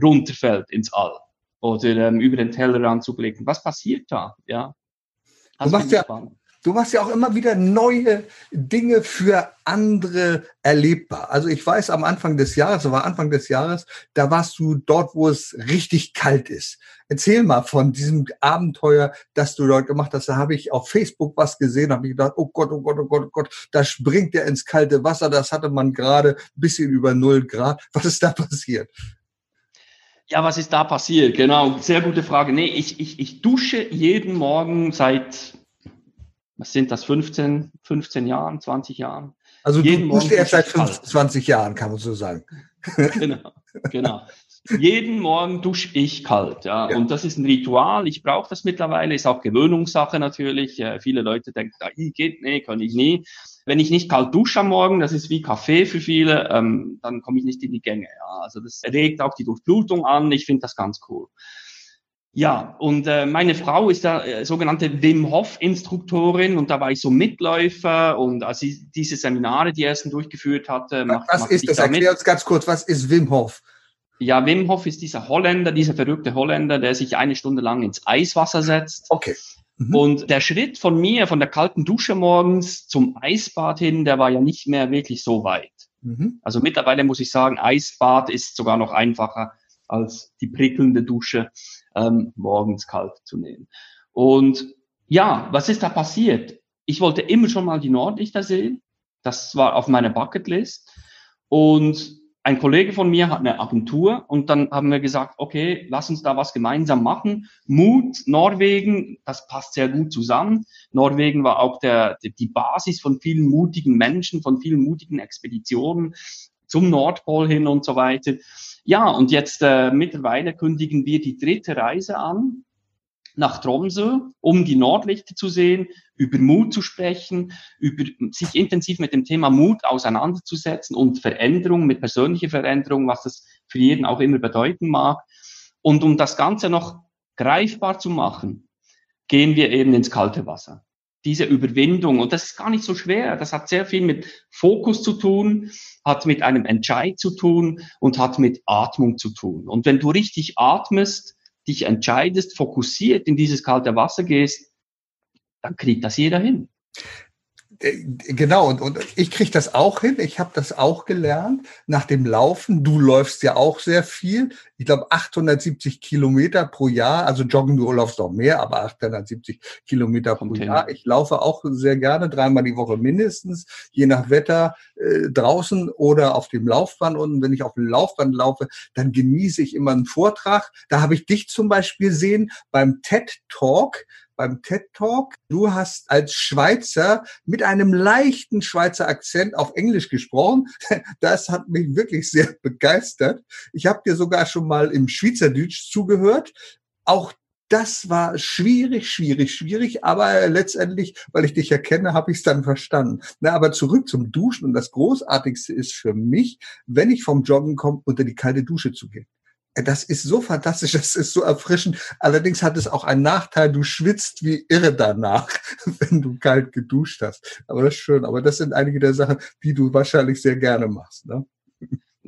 runterfällt ins All oder ähm, über den Tellerrand zu blicken. Was passiert da? Ja. Das du machst ja, spannend. Du machst ja auch immer wieder neue Dinge für andere erlebbar. Also ich weiß, am Anfang des Jahres, war Anfang des Jahres, da warst du dort, wo es richtig kalt ist. Erzähl mal von diesem Abenteuer, das du dort gemacht hast. Da habe ich auf Facebook was gesehen, habe ich gedacht, oh Gott, oh Gott, oh Gott, oh Gott, da springt er ins kalte Wasser. Das hatte man gerade bisschen über null Grad. Was ist da passiert? Ja, was ist da passiert? Genau, sehr gute Frage. Nee, ich, ich, ich dusche jeden Morgen seit was sind das, 15, 15 Jahren, 20 Jahren. Also Jeden du bist erst seit 15, 20 Jahren, kann man so sagen. genau, genau. Jeden Morgen dusche ich kalt, ja. ja. Und das ist ein Ritual. Ich brauche das mittlerweile, ist auch Gewöhnungssache natürlich. Äh, viele Leute denken, ah, geht, nee, kann ich nie. Wenn ich nicht kalt dusche am Morgen, das ist wie Kaffee für viele, ähm, dann komme ich nicht in die Gänge. Ja. Also das regt auch die Durchblutung an. Ich finde das ganz cool. Ja, und äh, meine Frau ist da äh, sogenannte Wim Hof Instruktorin und da war ich so Mitläufer und als sie diese Seminare, die ersten durchgeführt hatte. Macht, was macht ist das? Erklär uns ganz kurz, was ist Wim Hof? Ja, Wim Hof ist dieser Holländer, dieser verrückte Holländer, der sich eine Stunde lang ins Eiswasser setzt. Okay. Mhm. Und der Schritt von mir, von der kalten Dusche morgens zum Eisbad hin, der war ja nicht mehr wirklich so weit. Mhm. Also mittlerweile muss ich sagen, Eisbad ist sogar noch einfacher als die prickelnde Dusche ähm, morgens kalt zu nehmen. Und ja, was ist da passiert? Ich wollte immer schon mal die Nordlichter sehen. Das war auf meiner Bucketlist. Und ein Kollege von mir hat eine Agentur und dann haben wir gesagt, okay, lass uns da was gemeinsam machen. Mut, Norwegen, das passt sehr gut zusammen. Norwegen war auch der, die Basis von vielen mutigen Menschen, von vielen mutigen Expeditionen zum Nordpol hin und so weiter. Ja, und jetzt äh, mittlerweile kündigen wir die dritte Reise an nach Tromsø, um die Nordlichter zu sehen, über Mut zu sprechen, über sich intensiv mit dem Thema Mut auseinanderzusetzen und Veränderung, mit persönlicher Veränderung, was das für jeden auch immer bedeuten mag. Und um das Ganze noch greifbar zu machen, gehen wir eben ins kalte Wasser. Diese Überwindung, und das ist gar nicht so schwer, das hat sehr viel mit Fokus zu tun, hat mit einem Entscheid zu tun und hat mit Atmung zu tun. Und wenn du richtig atmest, dich entscheidest, fokussiert in dieses kalte Wasser gehst, dann kriegt das jeder hin. Äh, genau, und, und ich kriege das auch hin. Ich habe das auch gelernt nach dem Laufen. Du läufst ja auch sehr viel. Ich glaube 870 Kilometer pro Jahr. Also joggen, du läufst noch mehr, aber 870 Kilometer pro okay. Jahr. Ich laufe auch sehr gerne, dreimal die Woche mindestens, je nach Wetter, äh, draußen oder auf dem Laufband. Und wenn ich auf dem Laufband laufe, dann genieße ich immer einen Vortrag. Da habe ich dich zum Beispiel sehen beim TED Talk beim TED Talk. Du hast als Schweizer mit einem leichten Schweizer Akzent auf Englisch gesprochen. Das hat mich wirklich sehr begeistert. Ich habe dir sogar schon mal im Schweizerdeutsch zugehört. Auch das war schwierig, schwierig, schwierig, aber letztendlich, weil ich dich erkenne, habe ich es dann verstanden. Na, aber zurück zum Duschen und das Großartigste ist für mich, wenn ich vom Joggen komme, unter die kalte Dusche zu gehen. Das ist so fantastisch, das ist so erfrischend. Allerdings hat es auch einen Nachteil, du schwitzt wie irre danach, wenn du kalt geduscht hast. Aber das ist schön. Aber das sind einige der Sachen, die du wahrscheinlich sehr gerne machst. Ne?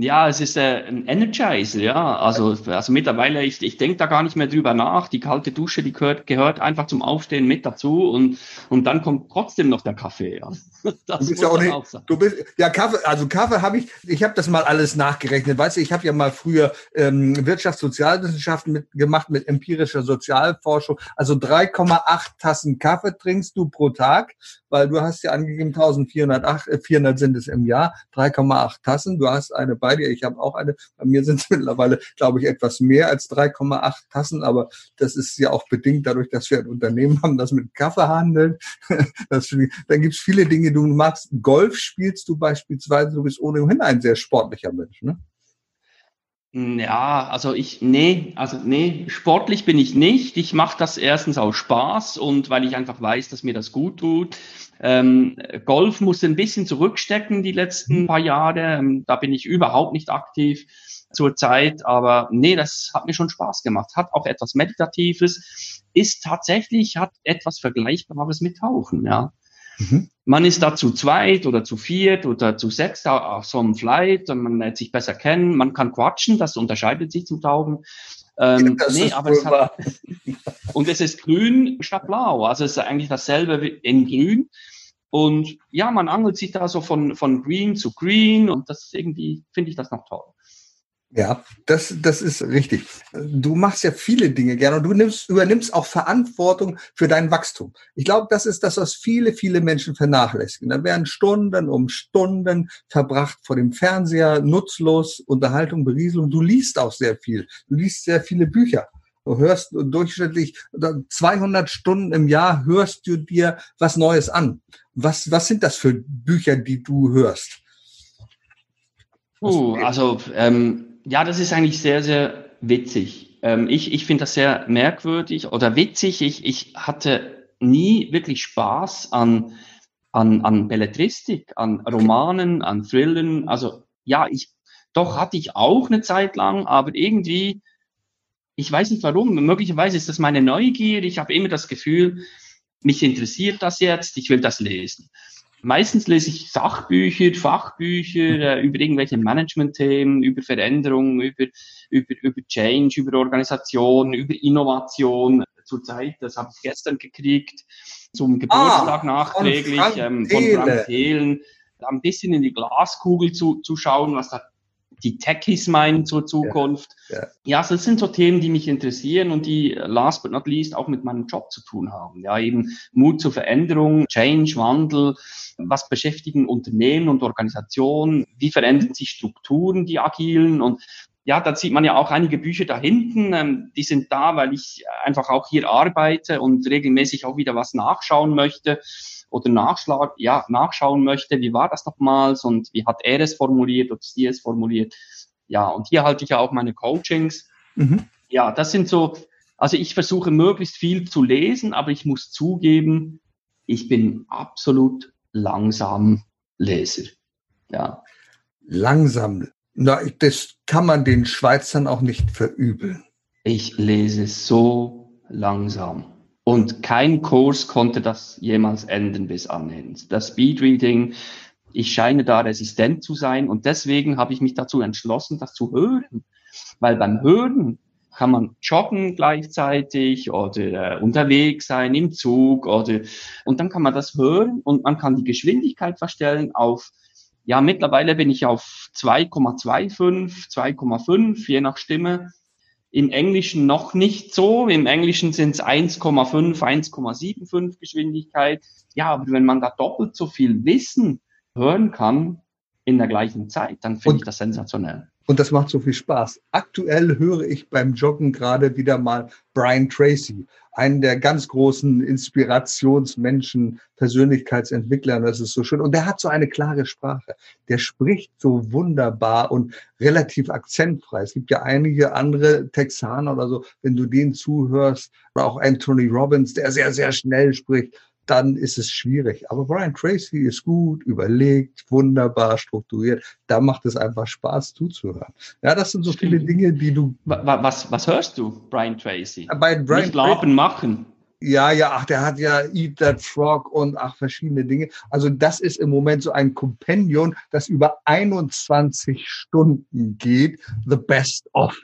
Ja, es ist äh, ein Energizer, ja. Also, also mittlerweile, ich, ich denke da gar nicht mehr drüber nach. Die kalte Dusche, die gehört, gehört einfach zum Aufstehen mit dazu und, und dann kommt trotzdem noch der Kaffee. Ja. Das du bist ja auch nicht, auch du bist, ja, Kaffee, also Kaffee habe ich, ich habe das mal alles nachgerechnet. Weißt du, ich habe ja mal früher ähm, Wirtschaftssozialwissenschaften mit, gemacht mit empirischer Sozialforschung. Also 3,8 Tassen Kaffee trinkst du pro Tag, weil du hast ja angegeben 1408, äh, 400 sind es im Jahr, 3,8 Tassen. Du hast eine bei dir. Ich habe auch eine. Bei mir sind es mittlerweile, glaube ich, etwas mehr als 3,8 Tassen. Aber das ist ja auch bedingt dadurch, dass wir ein Unternehmen haben, das mit Kaffee handelt. Das, dann gibt es viele Dinge, du magst. Golf spielst du beispielsweise. Du bist ohnehin ein sehr sportlicher Mensch, ne? Ja, also ich, nee, also nee, sportlich bin ich nicht. Ich mache das erstens aus Spaß und weil ich einfach weiß, dass mir das gut tut. Ähm, Golf musste ein bisschen zurückstecken die letzten mhm. paar Jahre. Ähm, da bin ich überhaupt nicht aktiv zurzeit, aber nee, das hat mir schon Spaß gemacht. Hat auch etwas Meditatives, ist tatsächlich, hat etwas Vergleichbares mit Tauchen, ja. Mhm. Man ist da zu zweit oder zu viert oder zu sechs auf so einem Flight und man lernt sich besser kennen. Man kann quatschen, das unterscheidet sich zum Tauchen. Ähm, ja, nee, aber es hat, und es ist grün statt blau. Also es ist eigentlich dasselbe in grün. Und ja, man angelt sich da so von, von Green zu Green und das irgendwie finde ich das noch toll. Ja, das, das ist richtig. Du machst ja viele Dinge gerne und du nimmst, übernimmst auch Verantwortung für dein Wachstum. Ich glaube, das ist das, was viele, viele Menschen vernachlässigen. Da werden Stunden um Stunden verbracht vor dem Fernseher, nutzlos, Unterhaltung, Berieselung. Du liest auch sehr viel. Du liest sehr viele Bücher. Du hörst durchschnittlich 200 Stunden im Jahr hörst du dir was Neues an. Was, was sind das für Bücher, die du hörst? Uh, also ähm, ja, das ist eigentlich sehr, sehr witzig. Ähm, ich ich finde das sehr merkwürdig oder witzig. Ich, ich hatte nie wirklich Spaß an, an, an Belletristik, an Romanen, an Thrillern. Also ja, ich doch hatte ich auch eine Zeit lang, aber irgendwie ich weiß nicht warum. Möglicherweise ist das meine Neugier. Ich habe immer das Gefühl, mich interessiert das jetzt, ich will das lesen. Meistens lese ich Sachbücher, Fachbücher äh, über irgendwelche Management-Themen, über Veränderungen, über, über, über Change, über Organisation, über Innovation. Zurzeit, das habe ich gestern gekriegt, zum Geburtstag ah, nachträglich von Frank, ähm, von Frank Thelen, ein bisschen in die Glaskugel zu, zu schauen, was da die Techies meinen zur Zukunft. Ja, ja. ja, das sind so Themen, die mich interessieren und die last but not least auch mit meinem Job zu tun haben. Ja, eben Mut zur Veränderung, Change, Wandel. Was beschäftigen Unternehmen und Organisationen? Wie verändern sich Strukturen, die agilen? Und ja, da sieht man ja auch einige Bücher da hinten. Ähm, die sind da, weil ich einfach auch hier arbeite und regelmäßig auch wieder was nachschauen möchte oder nachschlag, ja, nachschauen möchte, wie war das nochmals und wie hat er es formuliert oder sie es formuliert. Ja, und hier halte ich ja auch meine Coachings. Mhm. Ja, das sind so, also ich versuche möglichst viel zu lesen, aber ich muss zugeben, ich bin absolut langsam Leser. Ja. Langsam. Na, das kann man den Schweizern auch nicht verübeln. Ich lese so langsam. Und kein Kurs konnte das jemals enden bis annähernd. Das Speedreading, ich scheine da resistent zu sein und deswegen habe ich mich dazu entschlossen, das zu hören. Weil beim Hören kann man joggen gleichzeitig oder äh, unterwegs sein im Zug oder und dann kann man das hören und man kann die Geschwindigkeit verstellen auf ja mittlerweile bin ich auf 2,25, 2,5 je nach Stimme im Englischen noch nicht so. Im Englischen sind es 1,5, 1,75 Geschwindigkeit. Ja, aber wenn man da doppelt so viel Wissen hören kann in der gleichen Zeit, dann finde ich das sensationell. Und das macht so viel Spaß. Aktuell höre ich beim Joggen gerade wieder mal Brian Tracy, einen der ganz großen Inspirationsmenschen, Persönlichkeitsentwickler. Das ist so schön. Und der hat so eine klare Sprache. Der spricht so wunderbar und relativ akzentfrei. Es gibt ja einige andere Texaner oder so, wenn du denen zuhörst, oder auch Anthony Robbins, der sehr, sehr schnell spricht dann ist es schwierig. Aber Brian Tracy ist gut, überlegt, wunderbar strukturiert. Da macht es einfach Spaß zuzuhören. Ja, das sind so viele Dinge, die du. Was, was hörst du, Brian Tracy? Bei Brian Nicht Laben machen. Ja, ja, ach, der hat ja Eat That Frog und ach, verschiedene Dinge. Also das ist im Moment so ein Kompendium, das über 21 Stunden geht. The best of.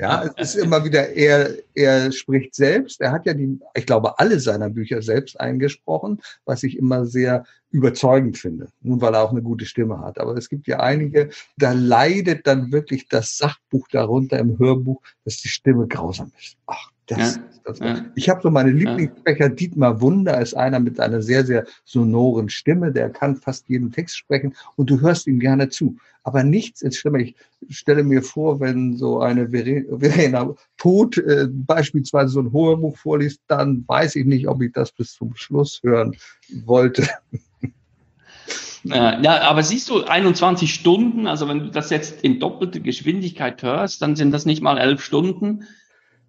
Ja, es ist immer wieder, er, er spricht selbst. Er hat ja die, ich glaube, alle seiner Bücher selbst eingesprochen, was ich immer sehr überzeugend finde. Nun, weil er auch eine gute Stimme hat. Aber es gibt ja einige, da leidet dann wirklich das Sachbuch darunter im Hörbuch, dass die Stimme grausam ist. Ach, das, ja, das ja. Ich habe so meine Lieblingssprecher. Dietmar Wunder ist einer mit einer sehr, sehr sonoren Stimme, der kann fast jeden Text sprechen und du hörst ihm gerne zu. Aber nichts ist schlimmer. Ich stelle mir vor, wenn so eine Verena Tod äh, beispielsweise so ein Hörbuch vorliest, dann weiß ich nicht, ob ich das bis zum Schluss hören wollte. Ja, aber siehst du, 21 Stunden, also wenn du das jetzt in doppelter Geschwindigkeit hörst, dann sind das nicht mal elf Stunden.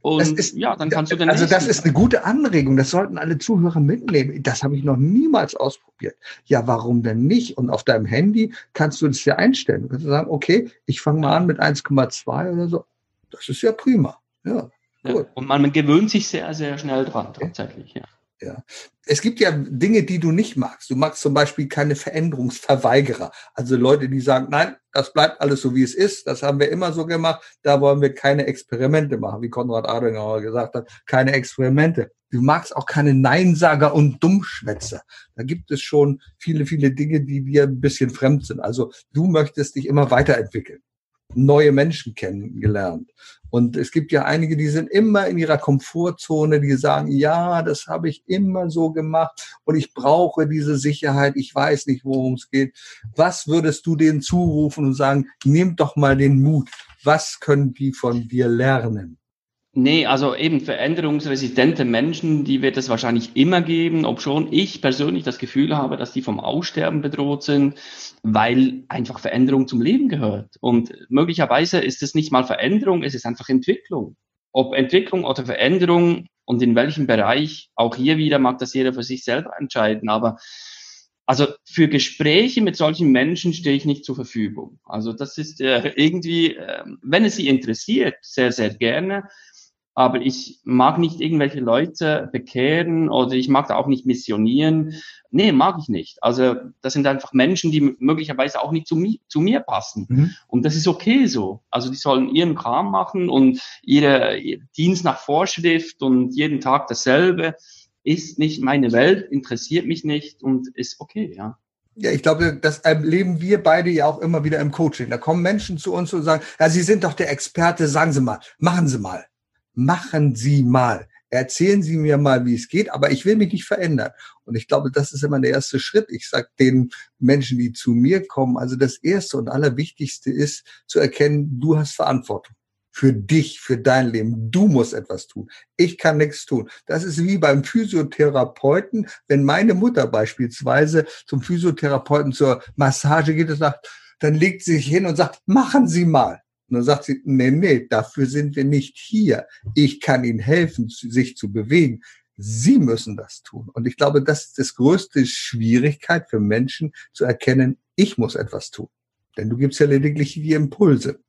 Und ist, ja, dann kannst du den Also das ist eine gute Anregung, das sollten alle Zuhörer mitnehmen. Das habe ich noch niemals ausprobiert. Ja, warum denn nicht? Und auf deinem Handy kannst du es ja einstellen. Du kannst sagen, okay, ich fange mal an mit 1,2 oder so. Das ist ja prima. Ja, ja, Und man gewöhnt sich sehr, sehr schnell dran, tatsächlich, ja. Ja. Es gibt ja Dinge, die du nicht magst. Du magst zum Beispiel keine Veränderungsverweigerer. Also Leute, die sagen, nein, das bleibt alles so, wie es ist. Das haben wir immer so gemacht. Da wollen wir keine Experimente machen, wie Konrad Adenauer gesagt hat. Keine Experimente. Du magst auch keine Neinsager und Dummschwätzer. Da gibt es schon viele, viele Dinge, die dir ein bisschen fremd sind. Also du möchtest dich immer weiterentwickeln neue Menschen kennengelernt. Und es gibt ja einige, die sind immer in ihrer Komfortzone, die sagen, ja, das habe ich immer so gemacht und ich brauche diese Sicherheit, ich weiß nicht, worum es geht. Was würdest du denen zurufen und sagen, nehmt doch mal den Mut. Was können die von dir lernen? Nee, also eben veränderungsresistente Menschen, die wird es wahrscheinlich immer geben, obschon ich persönlich das Gefühl habe, dass die vom Aussterben bedroht sind, weil einfach Veränderung zum Leben gehört. Und möglicherweise ist es nicht mal Veränderung, es ist einfach Entwicklung. Ob Entwicklung oder Veränderung und in welchem Bereich, auch hier wieder mag das jeder für sich selber entscheiden, aber also für Gespräche mit solchen Menschen stehe ich nicht zur Verfügung. Also das ist äh, irgendwie, äh, wenn es Sie interessiert, sehr, sehr gerne aber ich mag nicht irgendwelche Leute bekehren oder ich mag da auch nicht missionieren. Nee, mag ich nicht. Also das sind einfach Menschen, die möglicherweise auch nicht zu mir, zu mir passen. Mhm. Und das ist okay so. Also die sollen ihren Kram machen und ihre, ihr Dienst nach Vorschrift und jeden Tag dasselbe ist nicht meine Welt, interessiert mich nicht und ist okay, ja. Ja, ich glaube, das erleben wir beide ja auch immer wieder im Coaching. Da kommen Menschen zu uns und sagen, ja, Sie sind doch der Experte, sagen Sie mal, machen Sie mal, machen Sie mal. Erzählen Sie mir mal, wie es geht, aber ich will mich nicht verändern. Und ich glaube, das ist immer der erste Schritt. Ich sage den Menschen, die zu mir kommen, also das erste und allerwichtigste ist zu erkennen, du hast Verantwortung für dich, für dein Leben. Du musst etwas tun. Ich kann nichts tun. Das ist wie beim Physiotherapeuten. Wenn meine Mutter beispielsweise zum Physiotherapeuten zur Massage geht und sagt, dann legt sie sich hin und sagt, machen Sie mal. Und dann sagt sie, nee, nee, dafür sind wir nicht hier. Ich kann Ihnen helfen, sich zu bewegen. Sie müssen das tun. Und ich glaube, das ist das größte Schwierigkeit für Menschen zu erkennen, ich muss etwas tun. Denn du gibst ja lediglich die Impulse.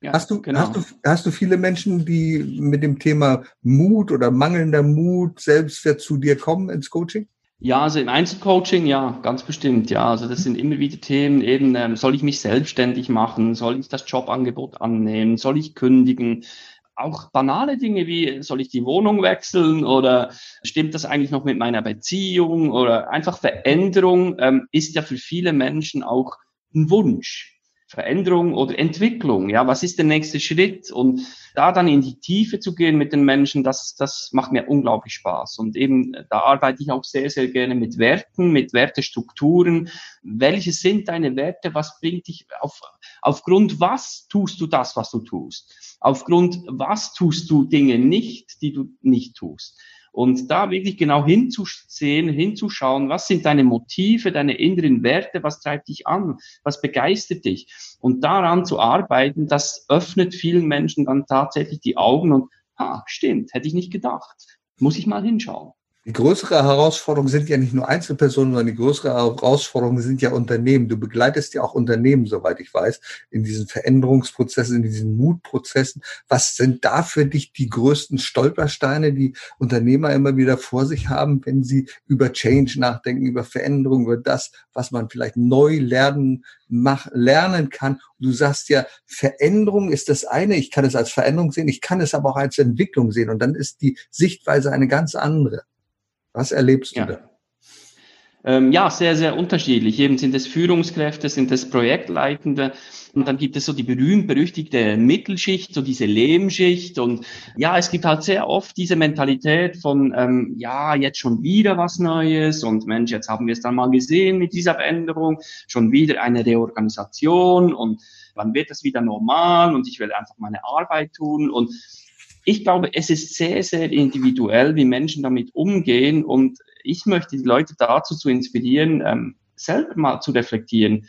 Ja, hast, du, genau. hast, du, hast du viele Menschen, die mit dem Thema Mut oder mangelnder Mut selbst zu dir kommen ins Coaching? Ja, also im Einzelcoaching, ja, ganz bestimmt, ja. Also das sind immer wieder Themen, eben, ähm, soll ich mich selbstständig machen? Soll ich das Jobangebot annehmen? Soll ich kündigen? Auch banale Dinge wie, soll ich die Wohnung wechseln oder stimmt das eigentlich noch mit meiner Beziehung oder einfach Veränderung ähm, ist ja für viele Menschen auch ein Wunsch. Veränderung oder Entwicklung. Ja, was ist der nächste Schritt? Und da dann in die Tiefe zu gehen mit den Menschen, das, das macht mir unglaublich Spaß. Und eben, da arbeite ich auch sehr, sehr gerne mit Werten, mit Wertestrukturen. Welche sind deine Werte? Was bringt dich auf, aufgrund was tust du das, was du tust? Aufgrund was tust du Dinge nicht, die du nicht tust? Und da wirklich genau hinzusehen, hinzuschauen, was sind deine Motive, deine inneren Werte, was treibt dich an, was begeistert dich. Und daran zu arbeiten, das öffnet vielen Menschen dann tatsächlich die Augen und, ah, stimmt, hätte ich nicht gedacht. Muss ich mal hinschauen. Die größere Herausforderung sind ja nicht nur Einzelpersonen, sondern die größere Herausforderung sind ja Unternehmen. Du begleitest ja auch Unternehmen, soweit ich weiß, in diesen Veränderungsprozessen, in diesen Mutprozessen. Was sind da für dich die größten Stolpersteine, die Unternehmer immer wieder vor sich haben, wenn sie über Change nachdenken, über Veränderung, über das, was man vielleicht neu lernen, mach, lernen kann? du sagst ja, Veränderung ist das eine. Ich kann es als Veränderung sehen. Ich kann es aber auch als Entwicklung sehen. Und dann ist die Sichtweise eine ganz andere. Was erlebst du ja. da? Ähm, ja, sehr, sehr unterschiedlich. Eben sind es Führungskräfte, sind es Projektleitende und dann gibt es so die berühmt-berüchtigte Mittelschicht, so diese Lehmschicht und ja, es gibt halt sehr oft diese Mentalität von, ähm, ja, jetzt schon wieder was Neues und Mensch, jetzt haben wir es dann mal gesehen mit dieser Veränderung, schon wieder eine Reorganisation und wann wird das wieder normal und ich will einfach meine Arbeit tun und ich glaube, es ist sehr, sehr individuell, wie Menschen damit umgehen. Und ich möchte die Leute dazu zu inspirieren, ähm, selber mal zu reflektieren,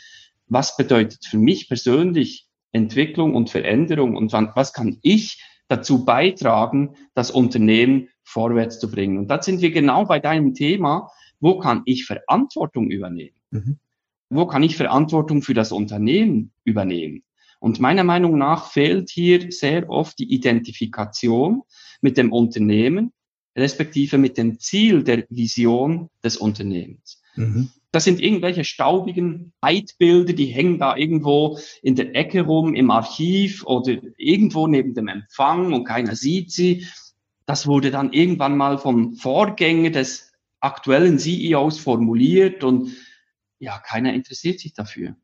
was bedeutet für mich persönlich Entwicklung und Veränderung und was kann ich dazu beitragen, das Unternehmen vorwärts zu bringen. Und da sind wir genau bei deinem Thema, wo kann ich Verantwortung übernehmen? Mhm. Wo kann ich Verantwortung für das Unternehmen übernehmen? Und meiner Meinung nach fehlt hier sehr oft die Identifikation mit dem Unternehmen, respektive mit dem Ziel der Vision des Unternehmens. Mhm. Das sind irgendwelche staubigen Leitbilder, die hängen da irgendwo in der Ecke rum im Archiv oder irgendwo neben dem Empfang und keiner sieht sie. Das wurde dann irgendwann mal vom Vorgänger des aktuellen CEOs formuliert und ja, keiner interessiert sich dafür.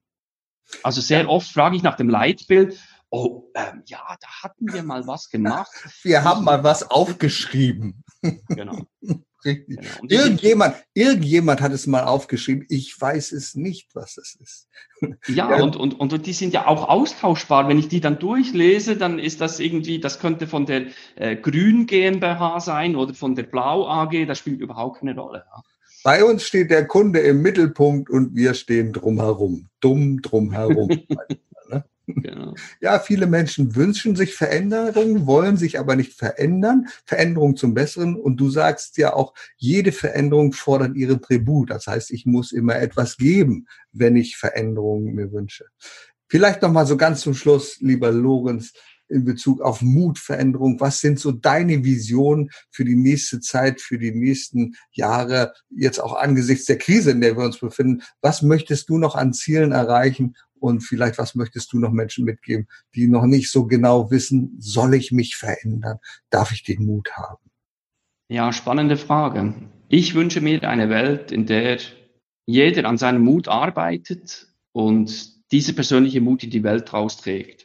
Also sehr oft frage ich nach dem Leitbild. Oh, ähm, ja, da hatten wir mal was gemacht. Wir haben mal was aufgeschrieben. Genau. Richtig. Genau. Irgendjemand, irgendjemand hat es mal aufgeschrieben. Ich weiß es nicht, was es ist. Ja, ja, Und, und, und die sind ja auch austauschbar. Wenn ich die dann durchlese, dann ist das irgendwie, das könnte von der äh, Grün GmbH sein oder von der Blau AG. Das spielt überhaupt keine Rolle. Ja. Bei uns steht der Kunde im Mittelpunkt und wir stehen drumherum, dumm drumherum. Ne? genau. Ja, viele Menschen wünschen sich Veränderungen, wollen sich aber nicht verändern, Veränderung zum Besseren. Und du sagst ja auch, jede Veränderung fordert ihren Tribut. Das heißt, ich muss immer etwas geben, wenn ich Veränderungen mir wünsche. Vielleicht noch mal so ganz zum Schluss, lieber Lorenz, in Bezug auf Mutveränderung? Was sind so deine Visionen für die nächste Zeit, für die nächsten Jahre, jetzt auch angesichts der Krise, in der wir uns befinden? Was möchtest du noch an Zielen erreichen? Und vielleicht, was möchtest du noch Menschen mitgeben, die noch nicht so genau wissen, soll ich mich verändern? Darf ich den Mut haben? Ja, spannende Frage. Ich wünsche mir eine Welt, in der jeder an seinem Mut arbeitet und diese persönliche Mut in die Welt rausträgt.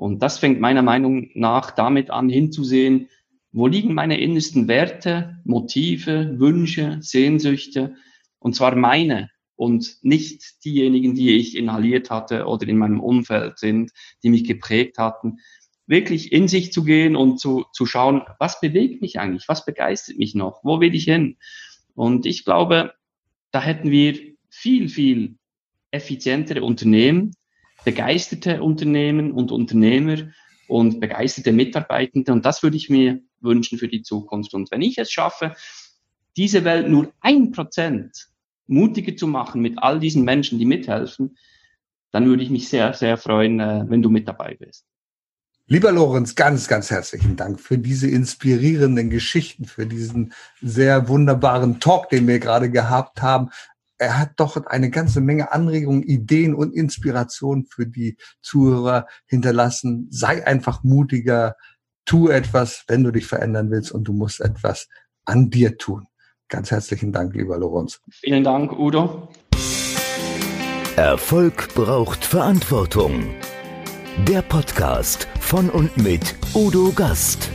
Und das fängt meiner Meinung nach damit an, hinzusehen, wo liegen meine innersten Werte, Motive, Wünsche, Sehnsüchte, und zwar meine und nicht diejenigen, die ich inhaliert hatte oder in meinem Umfeld sind, die mich geprägt hatten. Wirklich in sich zu gehen und zu, zu schauen, was bewegt mich eigentlich, was begeistert mich noch, wo will ich hin? Und ich glaube, da hätten wir viel, viel effizientere Unternehmen, begeisterte Unternehmen und Unternehmer und begeisterte Mitarbeitende. Und das würde ich mir wünschen für die Zukunft. Und wenn ich es schaffe, diese Welt nur ein Prozent mutiger zu machen mit all diesen Menschen, die mithelfen, dann würde ich mich sehr, sehr freuen, äh, wenn du mit dabei bist. Lieber Lorenz, ganz, ganz herzlichen Dank für diese inspirierenden Geschichten, für diesen sehr wunderbaren Talk, den wir gerade gehabt haben. Er hat doch eine ganze Menge Anregungen, Ideen und Inspiration für die Zuhörer hinterlassen. Sei einfach mutiger, tu etwas, wenn du dich verändern willst und du musst etwas an dir tun. Ganz herzlichen Dank, lieber Lorenz. Vielen Dank, Udo. Erfolg braucht Verantwortung. Der Podcast von und mit Udo Gast.